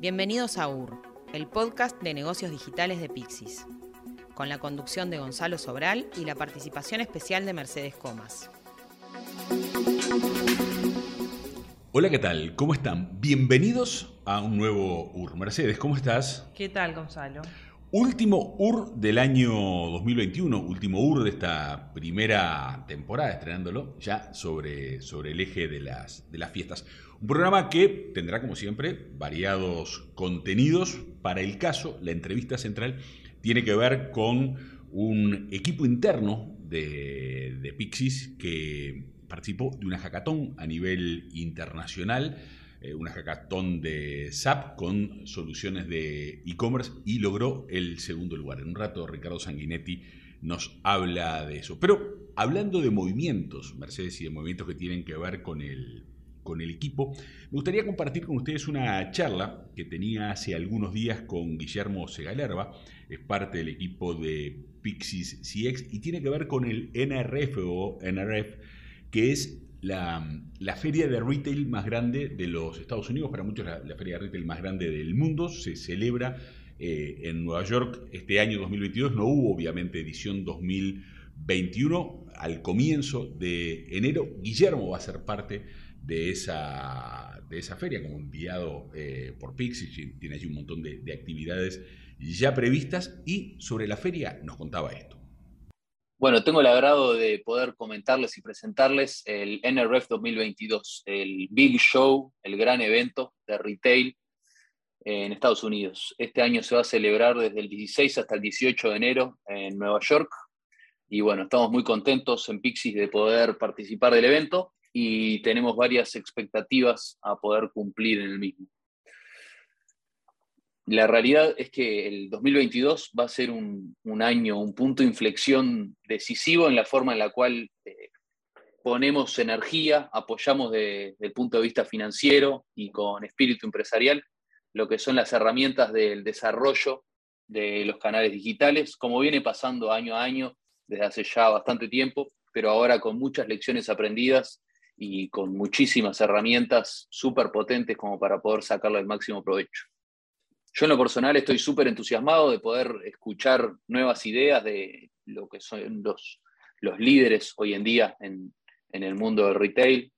Bienvenidos a UR, el podcast de negocios digitales de Pixis, con la conducción de Gonzalo Sobral y la participación especial de Mercedes Comas. Hola, ¿qué tal? ¿Cómo están? Bienvenidos a un nuevo UR. Mercedes, ¿cómo estás? ¿Qué tal, Gonzalo? Último UR del año 2021, último UR de esta primera temporada, estrenándolo ya sobre, sobre el eje de las, de las fiestas. Un programa que tendrá, como siempre, variados contenidos. Para el caso, la entrevista central tiene que ver con un equipo interno de, de Pixis que participó de una hackathon a nivel internacional eh, una hackathon de SAP con soluciones de e-commerce y logró el segundo lugar. En un rato Ricardo Sanguinetti nos habla de eso. Pero hablando de movimientos, Mercedes, y de movimientos que tienen que ver con el, con el equipo, me gustaría compartir con ustedes una charla que tenía hace algunos días con Guillermo Segalerba, es parte del equipo de Pixis CX y tiene que ver con el NRF o NRF, que es la, feria de retail más grande de los Estados Unidos, para muchos la, feria de retail más grande del mundo, se celebra eh, en Nueva York este año 2022, no hubo obviamente edición 2021, al comienzo de enero, Guillermo va a ser parte de esa, de esa feria como enviado eh, por Pixie, tiene allí un montón de actividades ya previstas. Y sobre la feria nos contaba esto. Bueno, tengo el agrado de poder comentarles y presentarles el NRF 2022, el Big Show, el gran evento de retail en Estados Unidos. Este año se va a celebrar desde el 16 hasta el 18 de enero en Nueva York. Y bueno, estamos muy contentos en Pixis de poder participar del evento y tenemos varias expectativas a poder cumplir en el mismo la realidad es que el 2022 va a ser un, año, un punto de inflexión decisivo en la forma en la cual eh, ponemos energía, apoyamos desde el punto de vista financiero y con espíritu empresarial lo que son las herramientas del desarrollo de los canales digitales, como viene pasando año a año desde hace ya bastante tiempo, pero ahora con muchas lecciones aprendidas y con muchísimas herramientas súper potentes como para poder sacarle el máximo provecho. Yo en lo personal estoy súper entusiasmado de poder escuchar nuevas ideas de lo que son los, los líderes hoy en día en, el mundo del retail,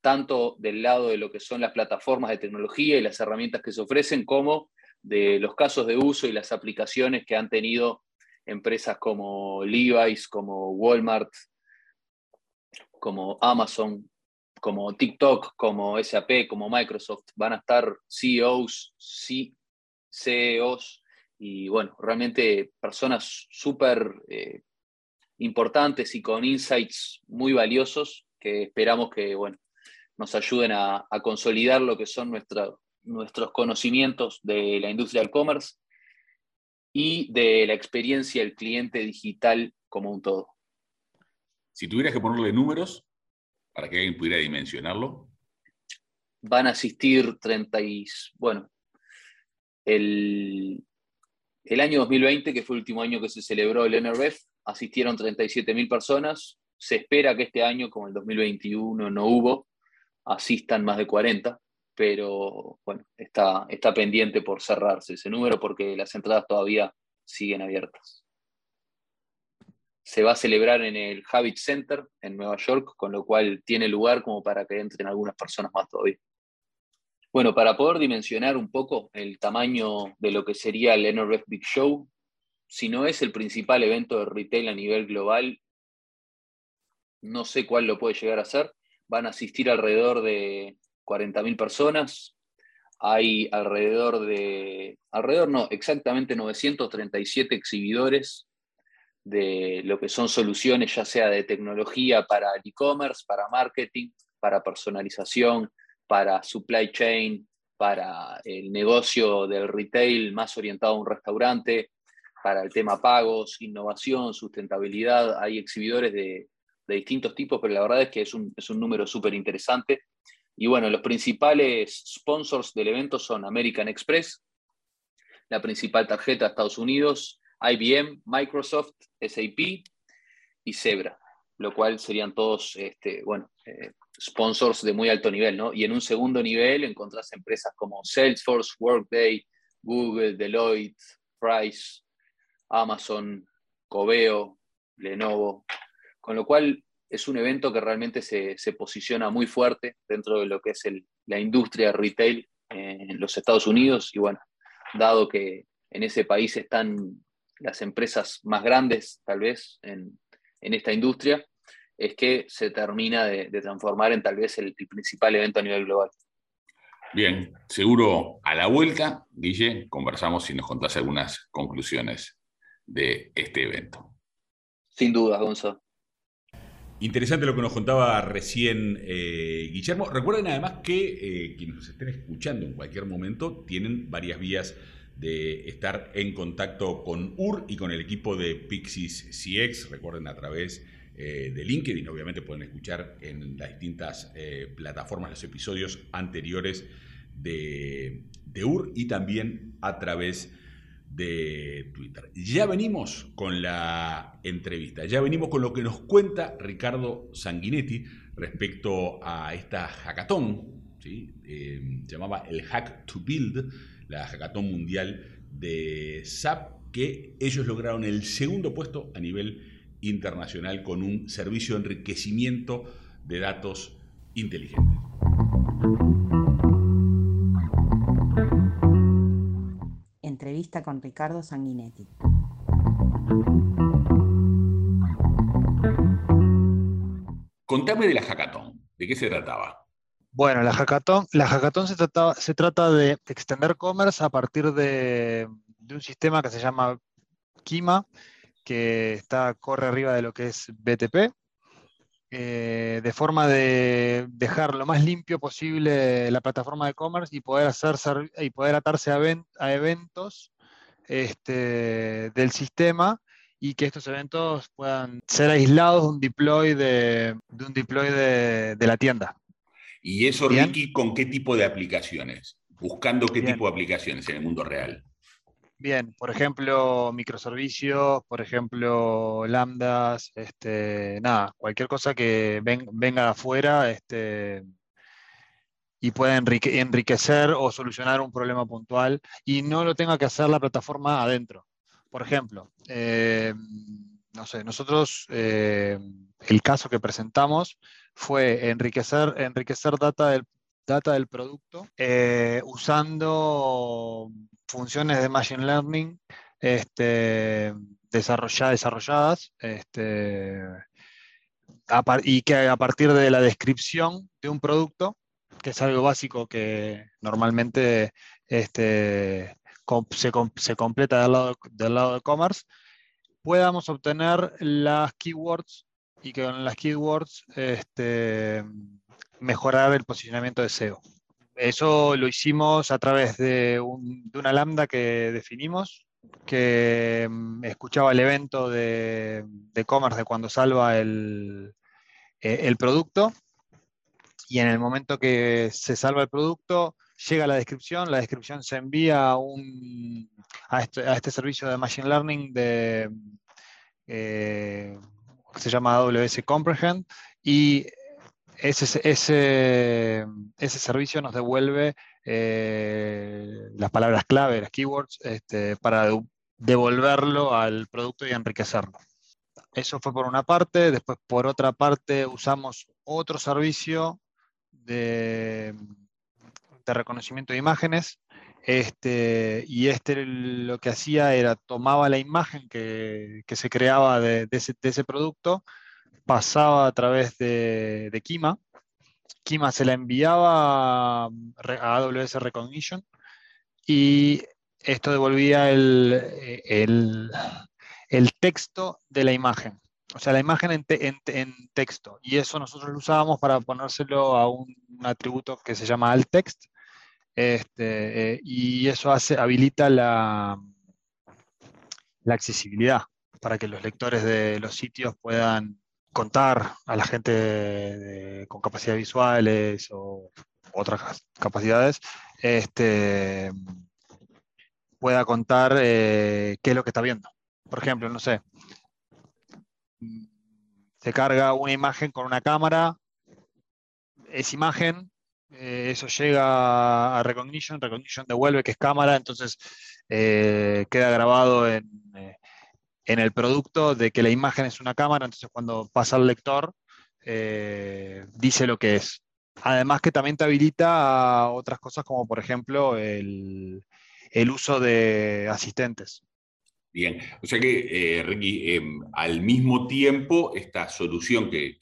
tanto del lado de lo que son las plataformas de tecnología y las herramientas que se ofrecen, como de los casos de uso y las aplicaciones que han tenido empresas como Levi's, como Walmart, como Amazon, como TikTok, como SAP, como Microsoft. Van a estar CEOs, CEOs y bueno, realmente personas súper eh, importantes y con insights muy valiosos que esperamos que bueno, nos ayuden a, consolidar lo que son nuestros conocimientos de la industria del commerce y de la experiencia del cliente digital como un todo. Si tuvieras que ponerle números para que alguien pudiera dimensionarlo. Van a asistir 30 y, bueno, el, año 2020, que fue el último año que se celebró el NRF, asistieron 37.000 personas. Se espera que este año, como el 2021 no hubo, asistan más de 40, pero bueno, está, está pendiente por cerrarse ese número porque las entradas todavía siguen abiertas. Se va a celebrar en el Habit Center en Nueva York, con lo cual tiene lugar como para que entren algunas personas más todavía. Bueno, para poder dimensionar un poco el tamaño de lo que sería el NRF Big Show, si no es el principal evento de retail a nivel global, no sé cuál lo puede llegar a ser. Van a asistir alrededor de 40.000 personas. Hay alrededor de, alrededor no, exactamente 937 exhibidores de lo que son soluciones, ya sea de tecnología para el e-commerce, para marketing, para personalización, para supply chain, para el negocio del retail más orientado a un restaurante, para el tema pagos, innovación, sustentabilidad. Hay exhibidores de, distintos tipos, pero la verdad es que es un, número súper interesante. Y bueno, los principales sponsors del evento son American Express, la principal tarjeta Estados Unidos, IBM, Microsoft, SAP y Zebra, lo cual serían todos, este, bueno, eh, sponsors de muy alto nivel, ¿no? Y en un segundo nivel encontrás empresas como Salesforce, Workday, Google, Deloitte, Price, Amazon, Coveo, Lenovo, con lo cual es un evento que realmente se, posiciona muy fuerte dentro de lo que es la industria retail en los Estados Unidos y bueno, dado que en ese país están las empresas más grandes tal vez en, esta industria, es que se termina de, transformar en tal vez el, principal evento a nivel global. Bien, seguro a la vuelta, Guille, conversamos y nos contás algunas conclusiones de este evento. Sin duda, Gonzalo. Interesante lo que nos contaba recién eh, Guillermo. Recuerden además que eh, quienes nos estén escuchando en cualquier momento tienen varias vías de estar en contacto con UR y con el equipo de Pixis CX. Recuerden a través eh, de LinkedIn, obviamente pueden escuchar en las distintas plataformas los episodios anteriores de, de UR y también a través de Twitter. Ya venimos con la entrevista, ya venimos con lo que nos cuenta Ricardo Sanguinetti respecto a esta hackathon, ¿sí? Eh, llamaba el Hack to Build, la hackathon mundial de SAP, que ellos lograron el segundo puesto a nivel internacional con un servicio de enriquecimiento de datos inteligentes. entrevista con Ricardo Sanguinetti. Contame de la hackathon, ¿de qué se trataba? Bueno, la hackathon, la hackathon se, trata, se trata de extender commerce a partir de, un sistema que se llama Kima, que está, corre arriba de lo que es BTP, eh, de forma de dejar lo más limpio posible la plataforma de e-commerce y poder, hacer, y poder atarse a, eventos este, del sistema y que estos eventos puedan ser aislados de un deploy de, un deploy de, la tienda. ¿Y eso, Ricky, con qué tipo de aplicaciones? Buscando qué tipo de aplicaciones en el mundo real. Bien, por ejemplo, microservicios, por ejemplo, lambdas, este, nada, cualquier cosa que venga de afuera este, y pueda enriquecer o solucionar un problema puntual y no lo tenga que hacer la plataforma adentro. Por ejemplo, eh, no sé, nosotros eh, el caso que presentamos fue enriquecer, enriquecer data del, data del producto eh, usando funciones de Machine Learning este, desarrolladas este, y que a partir de la descripción de un producto, que es algo básico que normalmente este, se, completa del lado, del lado de commerce, podamos obtener las keywords y que con las keywords este, mejorar el posicionamiento de SEO. Eso lo hicimos a través de, una lambda que definimos, que mm, escuchaba el evento de, de commerce de cuando salva el, eh, el producto. Y en el momento que se salva el producto, llega la descripción, la descripción se envía a, un, a, este, este servicio de Machine Learning de, eh, que se llama AWS Comprehend y ese, ese, servicio nos devuelve eh, las palabras clave, las keywords, este, para devolverlo al producto y enriquecerlo. Eso fue por una parte. Después, por otra parte, usamos otro servicio de, reconocimiento de imágenes. Este, y este lo que hacía era tomaba la imagen que, que se creaba de ese producto pasaba a través de, Kima. Kima se la enviaba a AWS Recognition y esto devolvía el, texto de la imagen. O sea, la imagen en, texto. Y eso nosotros lo usábamos para ponérselo a un, atributo que se llama altText. Este, eh, y eso hace, habilita la, la accesibilidad para que los lectores de los sitios puedan contar a la gente con capacidades visuales o otras capacidades, este, pueda contar eh, qué es lo que está viendo. Por ejemplo, no sé, se carga una imagen con una cámara es imagen, eh, eso llega a Recognition, Recognition devuelve que es cámara, entonces eh, queda grabado en, en, el producto de que la imagen es una cámara, entonces cuando pasa al lector dice lo que es. Además que también te habilita otras cosas como por ejemplo el, el uso de asistentes. Bien, o sea que, eh, Ricky, em, al mismo tiempo, esta solución que,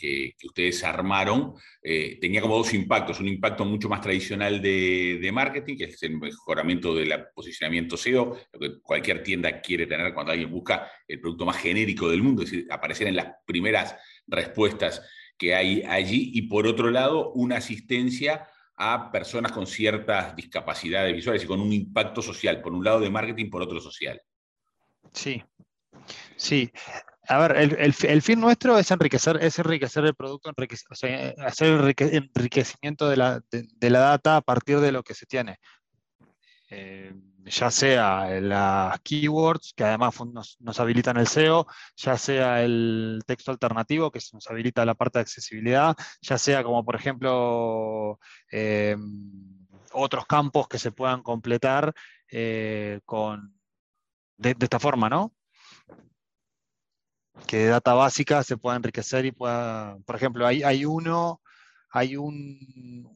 ustedes armaron eh, tenía como dos impactos. Un impacto mucho más tradicional de, marketing, que es el mejoramiento del posicionamiento SEO, lo que cualquier tienda quiere tener cuando alguien busca el producto más genérico del mundo, es decir, aparecer en las primeras respuestas que hay allí. Y por otro lado, una asistencia a personas con ciertas discapacidades visuales y con un impacto social, por un lado de marketing, por otro social. Sí, sí. A ver, el, fin nuestro es enriquecer, es enriquecer el producto, hacer el enriquecimiento de la, data a partir de lo que se tiene. Eh, ya sea las keywords, que además nos, habilitan el SEO, ya sea el texto alternativo, que nos habilita la parte de accesibilidad, ya sea como por ejemplo eh, otros campos que se puedan completar eh, con, de, esta forma, ¿no? Que data básica se pueda enriquecer y pueda, por ejemplo, hay, hay uno, hay un,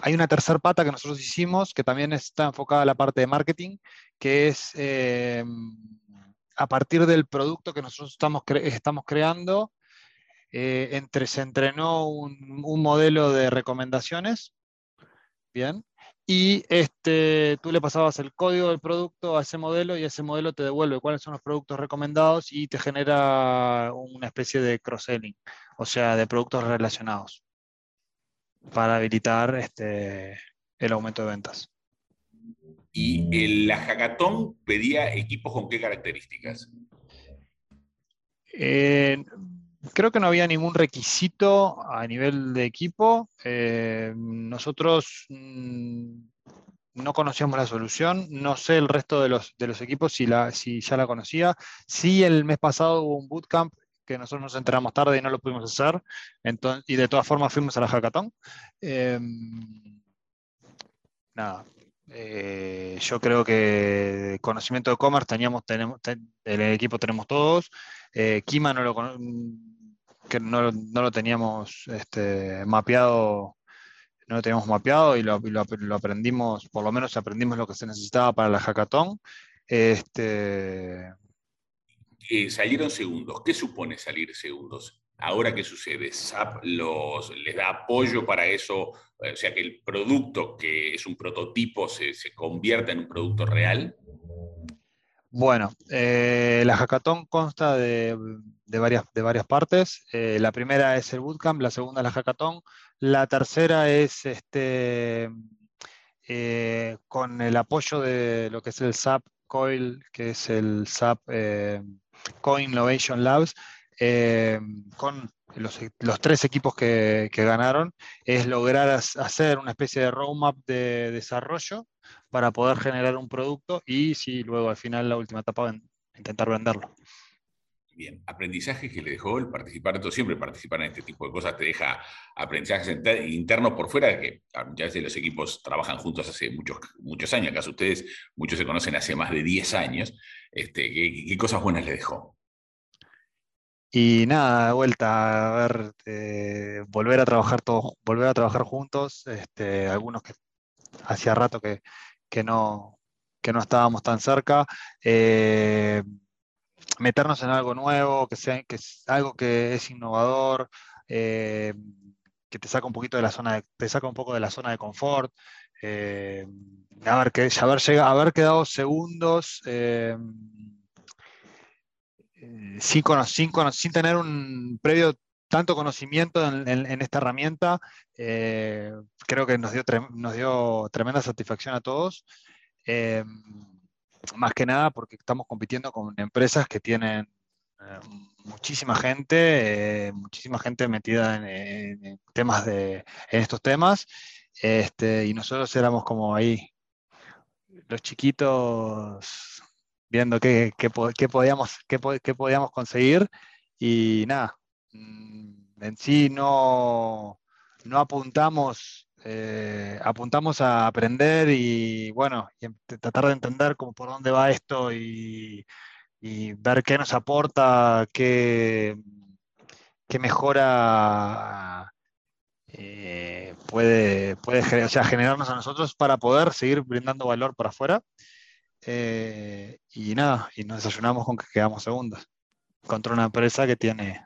hay una tercera pata que nosotros hicimos que también está enfocada a la parte de marketing, que es eh, a partir del producto que nosotros estamos, estamos creando, eh, entre, se entrenó un, un, modelo de recomendaciones, bien, y este, tú le pasabas el código del producto a ese modelo y ese modelo te devuelve cuáles son los productos recomendados y te genera una especie de cross-selling, o sea, de productos relacionados para habilitar este, el aumento de ventas. ¿Y la hackathon pedía equipos con qué características? Eh, creo que no había ningún requisito a nivel de equipo. Eh, nosotros mm, no conocíamos la solución, no sé el resto de los, de los equipos si, la, si ya la conocía. Sí, el mes pasado hubo un bootcamp que nosotros nos enteramos tarde y no lo pudimos hacer, entonces, y de todas formas fuimos a la hackathon. Em, nada, eh, yo creo que conocimiento de e-commerce teníamos, tenemos, el equipo tenemos todos. Eh, Kima no lo, que no, lo teníamos este, mapeado, no lo teníamos mapeado y lo, lo, aprendimos, por lo menos aprendimos lo que se necesitaba para la hackathon. Este... Eh, salieron segundos. ¿Qué supone salir segundos? Ahora, ¿qué sucede? ¿SAP les da apoyo para eso? O sea, que el producto que es un prototipo se, se convierta en un producto real. Bueno, eh, la hackathon consta de, varias, de varias, partes. Eh, la primera es el bootcamp, la segunda es la hackathon, la tercera es este, eh, con el apoyo de lo que es el SAP COIL, que es el SAP Coin Innovation Labs, con los, tres equipos que, ganaron, es lograr hacer una especie de roadmap de desarrollo para poder generar un producto y si luego al final la última etapa intentar venderlo. Bien, aprendizaje que le dejó el participar, esto siempre participar en este tipo de cosas te deja aprendizajes internos por fuera, que ya veces los equipos trabajan juntos hace muchos, muchos años, acaso ustedes, muchos se conocen hace más de 10 años, este, ¿qué, cosas buenas le dejó? Y nada, de vuelta, a ver, eh, volver a trabajar todos, volver a trabajar juntos, este, algunos que hacía rato que, que, no, que no estábamos tan cerca, eh, meternos en algo nuevo, que sea que es algo que es innovador, eh, que te saca un poquito de la zona de, te saca un poco de la zona de confort. Eh, haber, que, haber, llegado, haber quedado segundos sin, sin, sin, tener un previo tanto conocimiento en, esta herramienta, eh, creo que nos dio, nos dio tremenda satisfacción a todos. Eh, más que nada porque estamos compitiendo con empresas que tienen eh, muchísima gente, muchísima gente metida en, temas de, estos temas, este, y nosotros éramos como ahí, los chiquitos, viendo qué, qué, podíamos, qué, qué podíamos conseguir, y nada, Mm, en sí no, no apuntamos, eh, apuntamos a aprender y bueno, y tratar de entender cómo, por dónde va esto y, ver qué nos aporta, qué, qué mejora eh, puede, puede generarnos a nosotros para poder seguir brindando valor para afuera. Eh, y nada, y nos desayunamos con que quedamos segundos contra una empresa que tiene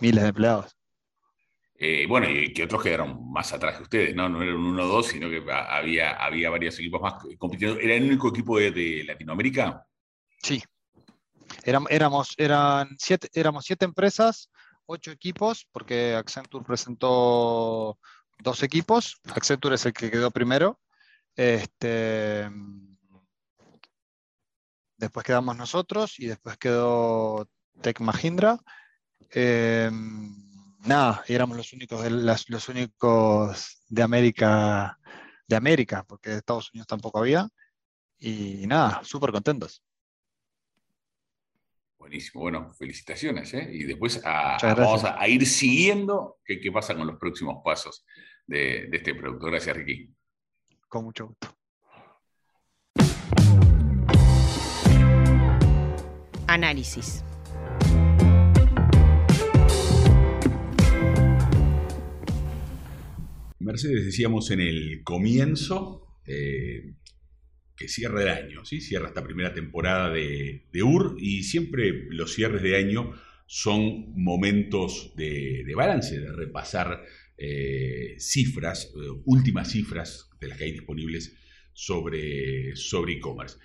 miles de empleados. Eh, bueno, y que otros quedaron más atrás que ustedes, ¿no? No eran uno o dos, sino que había, había varios equipos más compitiendo. ¿Era el único equipo de, Latinoamérica? Sí. Éramos, eran siete, éramos siete empresas, ocho equipos, porque Accenture presentó dos equipos. Accenture es el que quedó primero. Este, después quedamos nosotros y después quedó Tech Mahindra. Eh, nada, éramos los únicos, de, los únicos de América, de América, porque de Estados Unidos tampoco había. Y nada, súper contentos. Buenísimo, bueno, felicitaciones. ¿eh? Y después vamos a, ir siguiendo qué, qué, pasa con los próximos pasos de, de este producto. Gracias, Ricky. Con mucho gusto. Análisis. Mercedes, decíamos en el comienzo eh, que cierra el año, ¿sí? cierra esta primera temporada de, UR y siempre los cierres de año son momentos de, balance, de repasar eh, cifras, eh, últimas cifras de las que hay disponibles sobre e-commerce.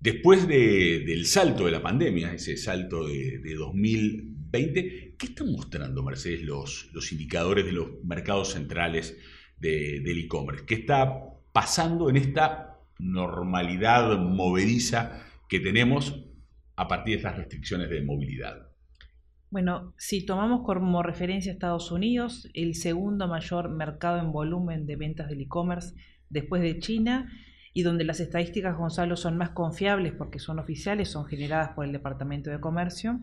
Después del salto de la pandemia, ese salto de, 2020, ¿qué están mostrando, Mercedes, los, indicadores de los mercados centrales del e-commerce. ¿Qué está pasando en esta normalidad movediza que tenemos a partir de estas restricciones de movilidad? Bueno, si tomamos como referencia Estados Unidos, el segundo mayor mercado en volumen de ventas del e-commerce después de China, y donde las estadísticas, Gonzalo, son más confiables porque son oficiales, son generadas por el Departamento de Comercio,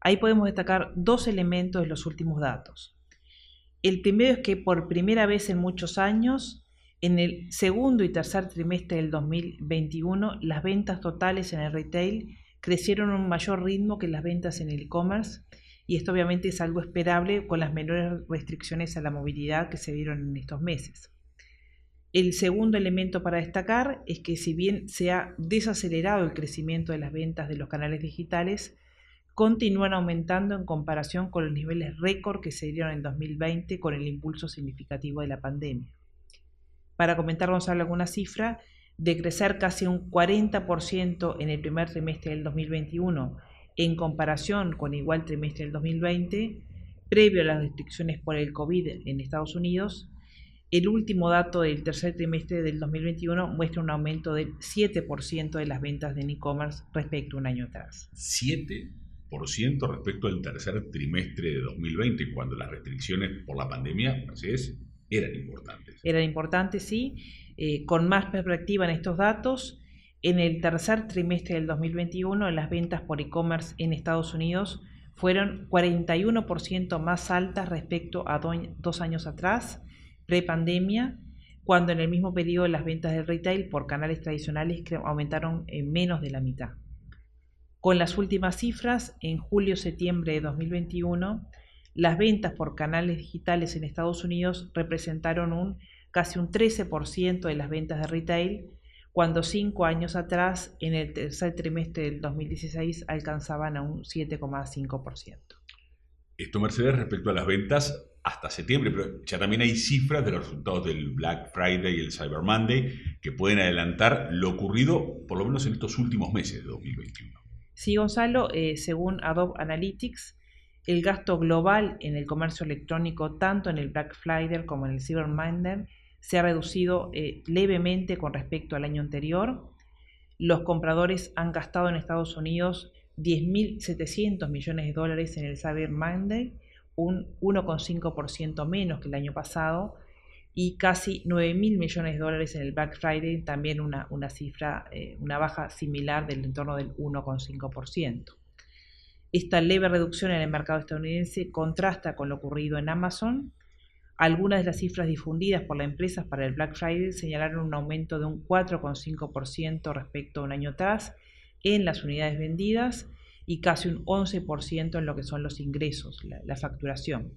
ahí podemos destacar dos elementos de los últimos datos. El primero es que por primera vez en muchos años, en el segundo y tercer trimestre del 2021, las ventas totales en el retail crecieron a un mayor ritmo que las ventas en el e-commerce y esto obviamente es algo esperable con las menores restricciones a la movilidad que se dieron en estos meses. El segundo elemento para destacar es que si bien se ha desacelerado el crecimiento de las ventas de los canales digitales, continúan aumentando en comparación con los niveles récord que se dieron en 2020 con el impulso significativo de la pandemia. Para comentar, Gonzalo, alguna cifra, de crecer casi un 40% en el primer trimestre del 2021 en comparación con igual trimestre del 2020, previo a las restricciones por el COVID en Estados Unidos, el último dato del tercer trimestre del 2021 muestra un aumento del 7% de las ventas de e-commerce respecto a un año atrás. ¿7%? respecto al tercer trimestre de 2020, cuando las restricciones por la pandemia, es, eran importantes. Eran importantes, sí. Eh, con más perspectiva en estos datos, en el tercer trimestre del 2021, las ventas por e-commerce en Estados Unidos fueron 41% más altas respecto a dos años atrás, pre-pandemia, cuando en el mismo periodo las ventas de retail por canales tradicionales aumentaron en menos de la mitad. Con las últimas cifras, en julio-septiembre de 2021, las ventas por canales digitales en Estados Unidos representaron un casi un 13% de las ventas de retail, cuando cinco años atrás, en el tercer trimestre del 2016, alcanzaban a un 7,5%. Esto, Mercedes, respecto a las ventas hasta septiembre, pero ya también hay cifras de los resultados del Black Friday y el Cyber Monday que pueden adelantar lo ocurrido por lo menos en estos últimos meses de 2021. Sí, Gonzalo, eh, según Adobe Analytics, el gasto global en el comercio electrónico, tanto en el Black Friday como en el Cyber Monday, se ha reducido eh, levemente con respecto al año anterior. Los compradores han gastado en Estados Unidos 10.700 millones de dólares en el Cyber Monday, un 1,5% menos que el año pasado, y casi 9 mil millones de dólares en el Black Friday, también una, una cifra, eh, una baja similar del entorno del 1,5%. Esta leve reducción en el mercado estadounidense contrasta con lo ocurrido en Amazon, Algunas de las cifras difundidas por la empresa para el Black Friday señalaron un aumento de un 4,5% respecto a un año atrás en las unidades vendidas y casi un 11% en lo que son los ingresos, la, facturación.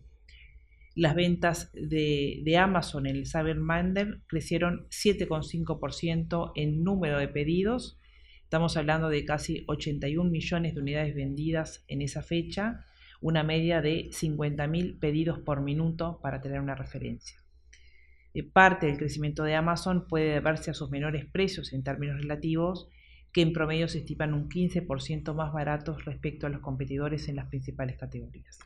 Las ventas de, de, Amazon en el Cyber Monday crecieron 7,5% en número de pedidos. Estamos hablando de casi 81 millones de unidades vendidas en esa fecha una media de 50.000 pedidos por minuto para tener una referencia. Eh, parte del crecimiento de Amazon puede deberse a sus menores precios en términos relativos, que en promedio se estiman un 15% más baratos respecto a los competidores en las principales categorías.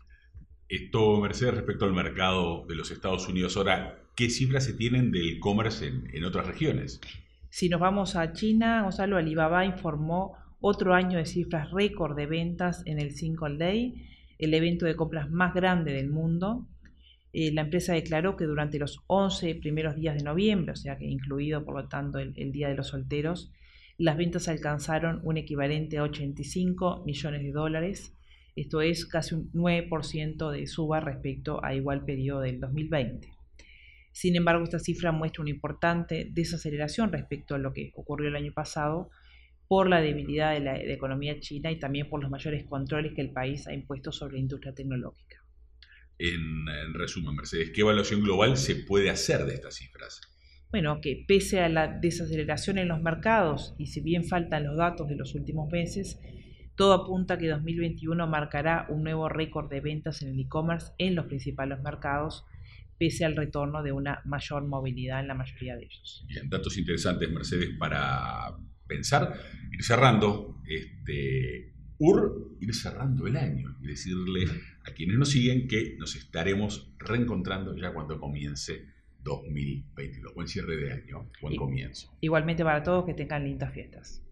Esto, Mercedes, respecto al mercado de los Estados Unidos. Ahora, ¿qué cifras se tienen del e-commerce en, en otras regiones? Si nos vamos a China, Gonzalo Alibaba informó otro año de cifras récord de ventas en el Single Day el evento de compras más grande del mundo. Eh, la empresa declaró que durante los 11 primeros días de noviembre, o sea que incluido por lo tanto el, Día de los Solteros, las ventas alcanzaron un equivalente a 85 millones de dólares. Esto es casi un 9% de suba respecto a igual periodo del 2020. Sin embargo, esta cifra muestra una importante desaceleración respecto a lo que ocurrió el año pasado, por la debilidad de la, economía china y también por los mayores controles que el país ha impuesto sobre la industria tecnológica. En, resumen, Mercedes, ¿qué evaluación global se puede hacer de estas cifras? Bueno, que pese a la desaceleración en los mercados y si bien faltan los datos de los últimos meses, todo apunta a que 2021 marcará un nuevo récord de ventas en el e-commerce en los principales mercados, pese al retorno de una mayor movilidad en la mayoría de ellos. Bien, datos interesantes, Mercedes, para pensar, ir cerrando este UR, ir cerrando el año y decirle a quienes nos siguen que nos estaremos reencontrando ya cuando comience 2022. Buen cierre de año, buen comienzo. Igualmente para todos que tengan lindas fiestas.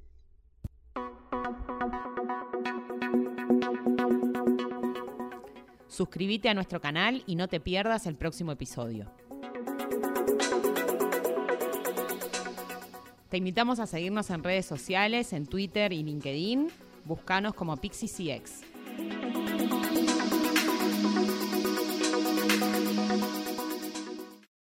Suscríbete a nuestro canal y no te pierdas el próximo episodio. Te invitamos a seguirnos en redes sociales, en Twitter y LinkedIn. Búscanos como PixieCX.